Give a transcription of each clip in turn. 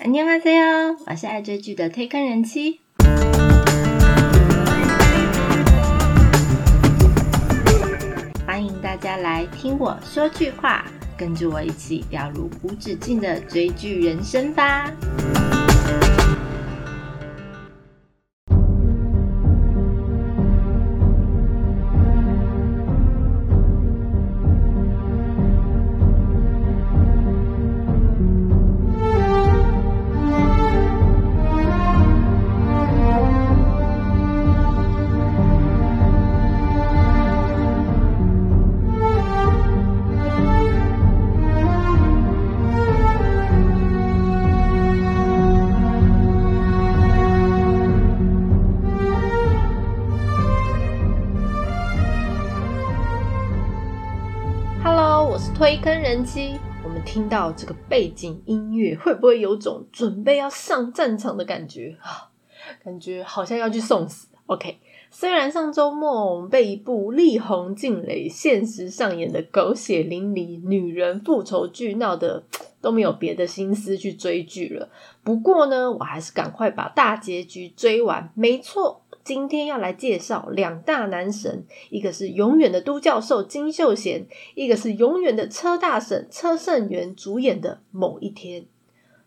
안녕하세요，我是爱追剧的推坑人妻。欢迎大家来听我说句话，跟着我一起掉入无止境的追剧人生吧。 到这个背景音乐，会不会有种准备要上战场的感觉啊？感觉好像要去送死。OK，虽然上周末我们被一部力宏劲雷、现实上演的狗血淋漓女人复仇剧闹得都没有别的心思去追剧了，不过呢，我还是赶快把大结局追完。没错。今天要来介绍两大男神，一个是永远的都教授金秀贤，一个是永远的车大婶车胜元主演的《某一天》。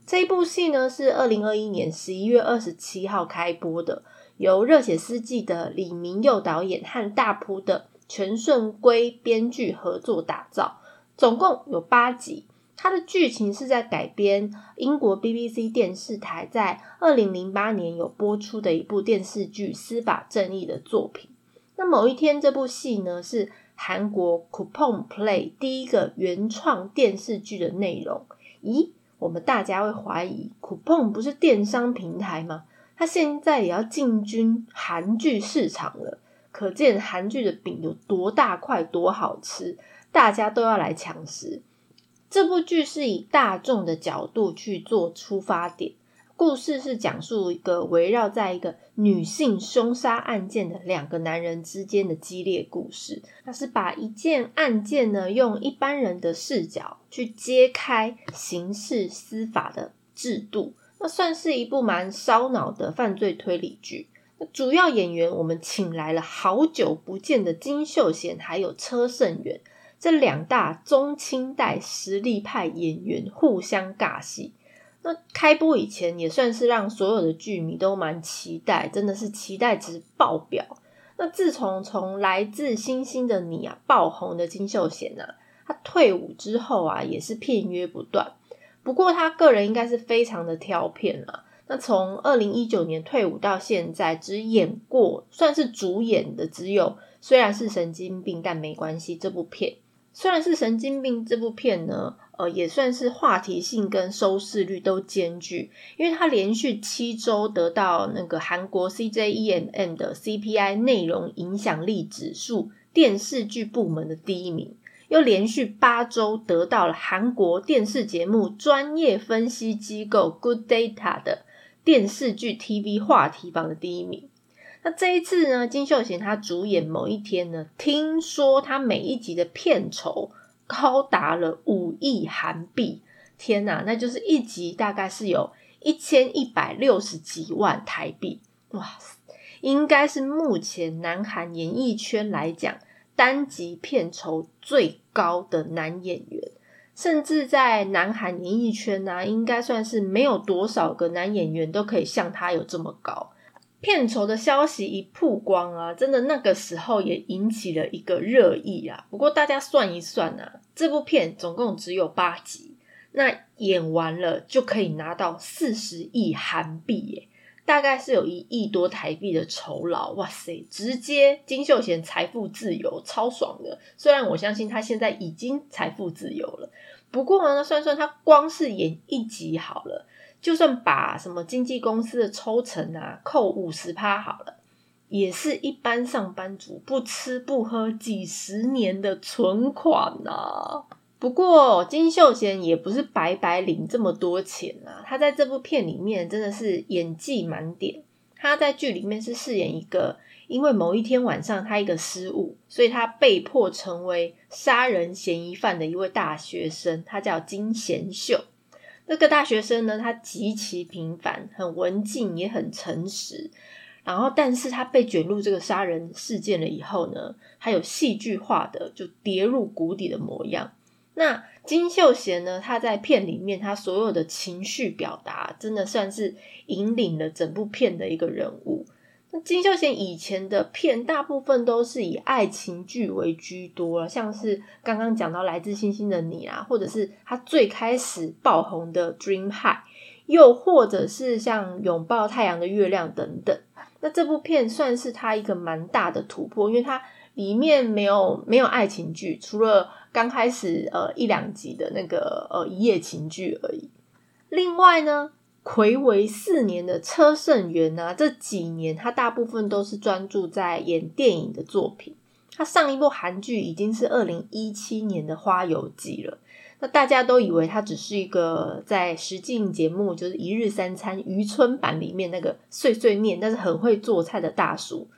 这一部戏呢是二零二一年十一月二十七号开播的，由热血司机的李明佑导演和大扑的全顺圭编剧合作打造，总共有八集。它的剧情是在改编英国 BBC 电视台在二零零八年有播出的一部电视剧《司法正义》的作品。那某一天，这部戏呢是韩国 Coupon Play 第一个原创电视剧的内容。咦，我们大家会怀疑 Coupon 不是电商平台吗？它现在也要进军韩剧市场了，可见韩剧的饼有多大块、多好吃，大家都要来抢食。这部剧是以大众的角度去做出发点，故事是讲述一个围绕在一个女性凶杀案件的两个男人之间的激烈故事。它是把一件案件呢，用一般人的视角去揭开刑事司法的制度，那算是一部蛮烧脑的犯罪推理剧。主要演员我们请来了好久不见的金秀贤，还有车胜元。这两大中青代实力派演员互相尬戏，那开播以前也算是让所有的剧迷都蛮期待，真的是期待值爆表。那自从从来自星星的你啊爆红的金秀贤啊，他退伍之后啊也是片约不断。不过他个人应该是非常的挑片啊。那从二零一九年退伍到现在，只演过算是主演的只有，虽然是神经病，但没关系这部片。虽然是神经病这部片呢，呃，也算是话题性跟收视率都兼具，因为它连续七周得到那个韩国 CJEM 的 CPI 内容影响力指数电视剧部门的第一名，又连续八周得到了韩国电视节目专业分析机构 Good Data 的电视剧 TV 话题榜的第一名。那这一次呢，金秀贤他主演某一天呢，听说他每一集的片酬高达了五亿韩币，天哪，那就是一集大概是有一千一百六十几万台币，哇，应该是目前南韩演艺圈来讲单集片酬最高的男演员，甚至在南韩演艺圈呢，应该算是没有多少个男演员都可以像他有这么高。片酬的消息一曝光啊，真的那个时候也引起了一个热议啊。不过大家算一算啊，这部片总共只有八集，那演完了就可以拿到四十亿韩币耶，大概是有一亿多台币的酬劳。哇塞，直接金秀贤财富自由，超爽的。虽然我相信他现在已经财富自由了，不过呢，算算他光是演一集好了。就算把什么经纪公司的抽成啊扣五十趴好了，也是一般上班族不吃不喝几十年的存款呐。不过金秀贤也不是白白领这么多钱啊，他在这部片里面真的是演技满点。他在剧里面是饰演一个，因为某一天晚上他一个失误，所以他被迫成为杀人嫌疑犯的一位大学生，他叫金贤秀。那个大学生呢，他极其平凡，很文静，也很诚实。然后，但是他被卷入这个杀人事件了以后呢，他有戏剧化的就跌入谷底的模样。那金秀贤呢，他在片里面他所有的情绪表达，真的算是引领了整部片的一个人物。金秀贤以前的片大部分都是以爱情剧为居多了，像是刚刚讲到《来自星星的你》啊，或者是他最开始爆红的《Dream High》，又或者是像《拥抱太阳的月亮》等等。那这部片算是他一个蛮大的突破，因为它里面没有没有爱情剧，除了刚开始呃一两集的那个呃一夜情剧而已。另外呢，魁违四年的车胜元啊，这几年他大部分都是专注在演电影的作品。他上一部韩剧已经是二零一七年的《花游记》了。那大家都以为他只是一个在实境节目，就是一日三餐渔村版里面那个碎碎念，但是很会做菜的大叔，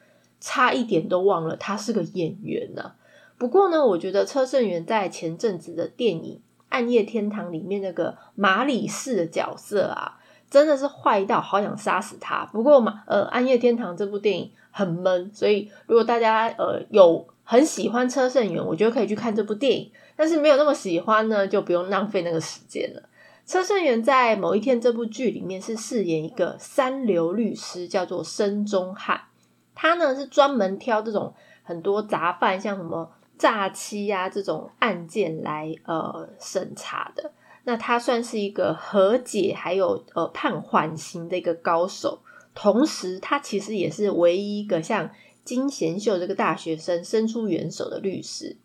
差一点都忘了他是个演员呢。不过呢，我觉得车胜元在前阵子的电影《暗夜天堂》里面那个马里士的角色啊，真的是坏到好想杀死他。不过嘛，呃，《暗夜天堂》这部电影很闷，所以如果大家呃有很喜欢车胜元，我觉得可以去看这部电影。但是没有那么喜欢呢，就不用浪费那个时间了。车胜元在某一天这部剧里面是饰演一个三流律师，叫做申中汉。他呢是专门挑这种很多杂犯，像什么诈欺啊这种案件来呃审查的。那他算是一个和解还有呃判缓刑的一个高手。同时，他其实也是唯一一个像金贤秀这个大学生伸出援手的律师。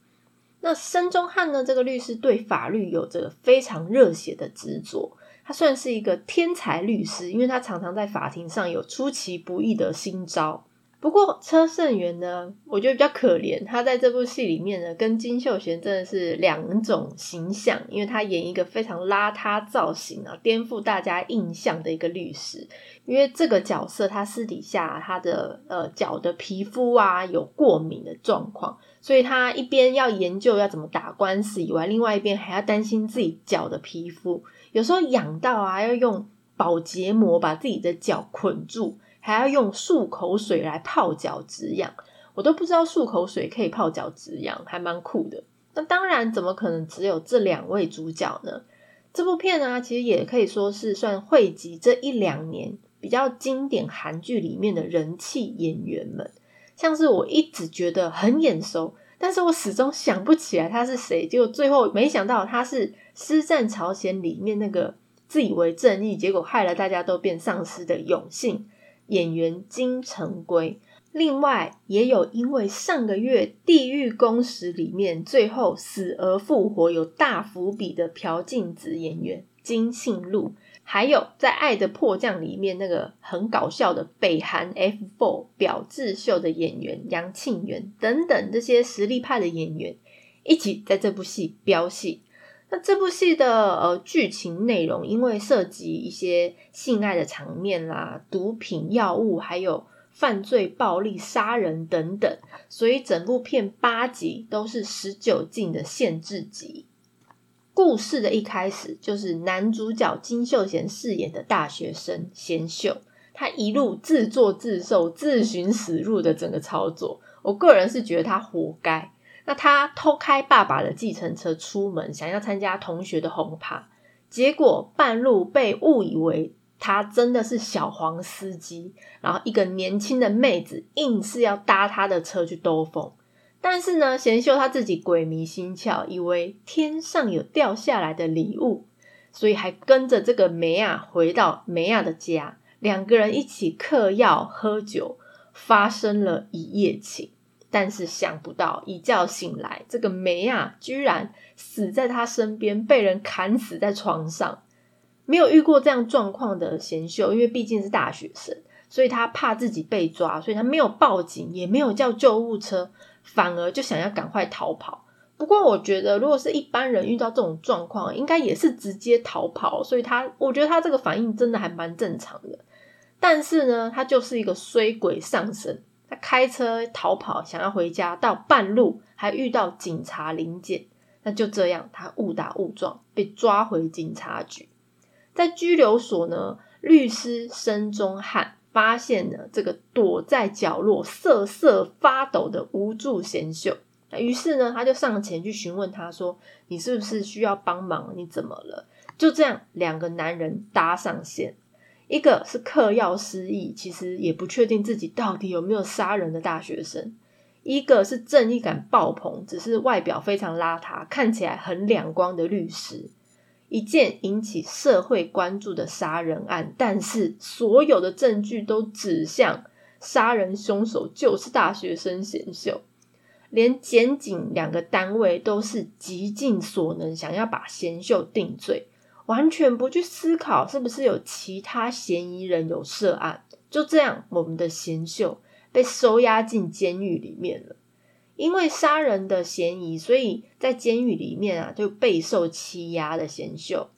那申中汉呢？这个律师对法律有着非常热血的执着，他算是一个天才律师，因为他常常在法庭上有出其不意的新招。不过车胜元呢，我觉得比较可怜，他在这部戏里面呢，跟金秀贤真的是两种形象，因为他演一个非常邋遢造型啊，颠覆大家印象的一个律师。因为这个角色他私底下他的呃脚的皮肤啊有过敏的状况。所以他一边要研究要怎么打官司以外，另外一边还要担心自己脚的皮肤，有时候痒到啊，要用保洁膜把自己的脚捆住，还要用漱口水来泡脚止痒。我都不知道漱口水可以泡脚止痒，还蛮酷的。那当然，怎么可能只有这两位主角呢？这部片呢，其实也可以说是算汇集这一两年比较经典韩剧里面的人气演员们。像是我一直觉得很眼熟，但是我始终想不起来他是谁。结果最后没想到他是《师战朝鲜》里面那个自以为正义，结果害了大家都变丧尸的永信演员金城圭。另外也有因为上个月《地狱公使》里面最后死而复活有大伏笔的朴镜子演员金信禄。还有在《爱的迫降》里面那个很搞笑的北韩 F four 表智秀的演员杨庆元等等这些实力派的演员一起在这部戏飙戏。那这部戏的呃剧情内容，因为涉及一些性爱的场面啦、毒品、药物，还有犯罪、暴力、杀人等等，所以整部片八集都是十九禁的限制级。故事的一开始就是男主角金秀贤饰演的大学生贤秀，他一路自作自受、自寻死路的整个操作，我个人是觉得他活该。那他偷开爸爸的计程车出门，想要参加同学的红趴，结果半路被误以为他真的是小黄司机，然后一个年轻的妹子硬是要搭他的车去兜风。但是呢，贤秀他自己鬼迷心窍，以为天上有掉下来的礼物，所以还跟着这个梅亚回到梅亚的家，两个人一起嗑药喝酒，发生了一夜情。但是想不到一觉醒来，这个梅啊居然死在他身边，被人砍死在床上。没有遇过这样状况的贤秀，因为毕竟是大学生，所以他怕自己被抓，所以他没有报警，也没有叫救护车。反而就想要赶快逃跑。不过，我觉得如果是一般人遇到这种状况，应该也是直接逃跑。所以他，我觉得他这个反应真的还蛮正常的。但是呢，他就是一个衰鬼上身。开车逃跑，想要回家，到半路还遇到警察临检，那就这样，他误打误撞被抓回警察局。在拘留所呢，律师申中汉发现了这个躲在角落瑟瑟发抖的无助贤秀，于是呢，他就上前去询问他说：“你是不是需要帮忙？你怎么了？”就这样，两个男人搭上线，一个是嗑药失忆，其实也不确定自己到底有没有杀人的大学生；一个是正义感爆棚，只是外表非常邋遢，看起来很两光的律师。一件引起社会关注的杀人案，但是所有的证据都指向杀人凶手就是大学生贤秀，连检警两个单位都是极尽所能想要把贤秀定罪，完全不去思考是不是有其他嫌疑人有涉案。就这样，我们的贤秀被收押进监狱里面了。因为杀人的嫌疑，所以在监狱里面啊，就备受欺压的贤秀。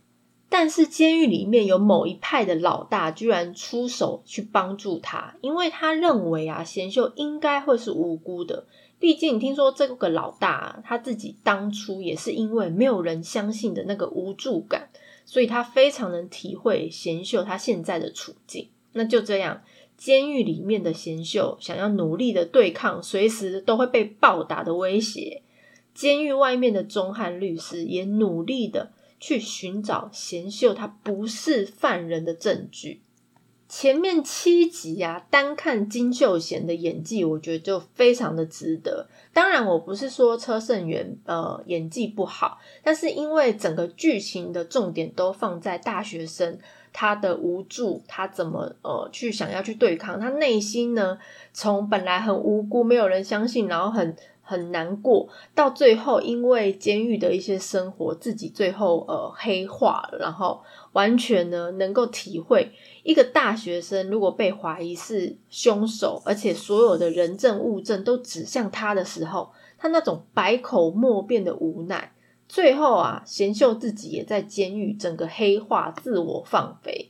但是监狱里面有某一派的老大，居然出手去帮助他，因为他认为啊，贤秀应该会是无辜的。毕竟听说这个老大他自己当初也是因为没有人相信的那个无助感，所以他非常能体会贤秀他现在的处境。那就这样。监狱里面的贤秀想要努力的对抗，随时都会被暴打的威胁。监狱外面的钟汉律师也努力的去寻找贤秀他不是犯人的证据。前面七集啊，单看金秀贤的演技，我觉得就非常的值得。当然，我不是说车胜元呃演技不好，但是因为整个剧情的重点都放在大学生。他的无助，他怎么呃去想要去对抗？他内心呢，从本来很无辜，没有人相信，然后很很难过，到最后因为监狱的一些生活，自己最后呃黑化了，然后完全呢能够体会一个大学生如果被怀疑是凶手，而且所有的人证物证都指向他的时候，他那种百口莫辩的无奈。最后啊，贤秀自己也在监狱整个黑化、自我放飞。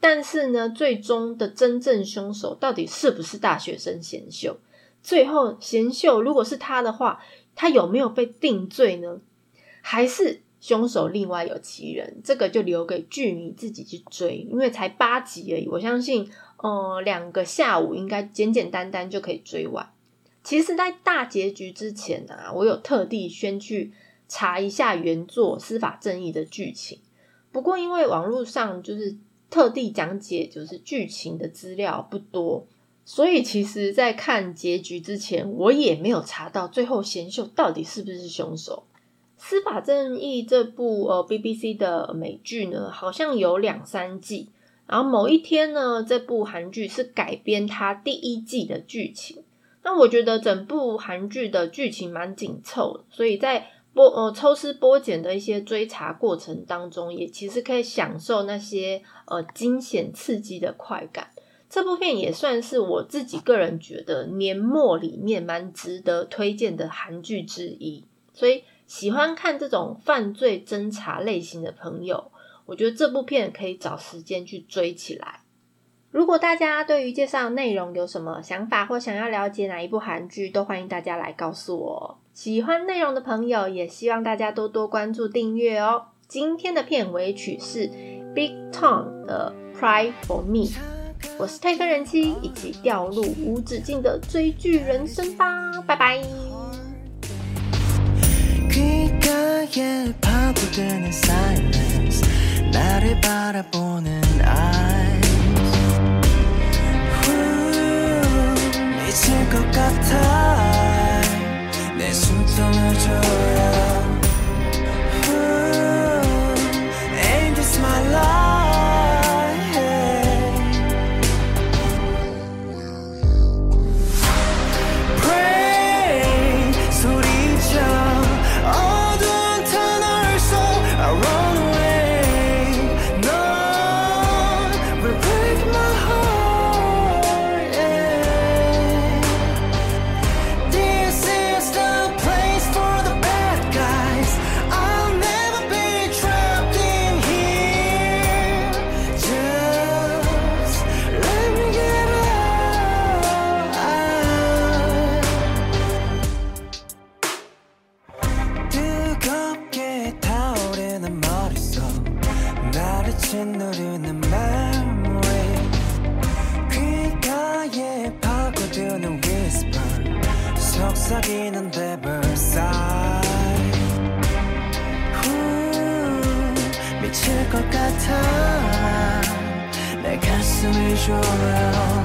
但是呢，最终的真正凶手到底是不是大学生贤秀？最后贤秀如果是他的话，他有没有被定罪呢？还是凶手另外有其人？这个就留给剧迷自己去追，因为才八集而已。我相信，呃，两个下午应该简简单单就可以追完。其实，在大结局之前啊，我有特地先去。查一下原作《司法正义》的剧情，不过因为网络上就是特地讲解，就是剧情的资料不多，所以其实，在看结局之前，我也没有查到最后贤秀到底是不是凶手。《司法正义》这部呃 BBC 的美剧呢，好像有两三季，然后某一天呢，这部韩剧是改编它第一季的剧情。那我觉得整部韩剧的剧情蛮紧凑，所以在剥呃抽丝剥茧的一些追查过程当中，也其实可以享受那些呃惊险刺激的快感。这部片也算是我自己个人觉得年末里面蛮值得推荐的韩剧之一。所以喜欢看这种犯罪侦查类型的朋友，我觉得这部片可以找时间去追起来。如果大家对于介绍内容有什么想法，或想要了解哪一部韩剧，都欢迎大家来告诉我。喜欢内容的朋友，也希望大家多多关注、订阅哦。今天的片尾曲是 Big Tone 的《Cry for Me》。我是泰戈人妻一起掉入无止境的追剧人生吧拜拜。 가슴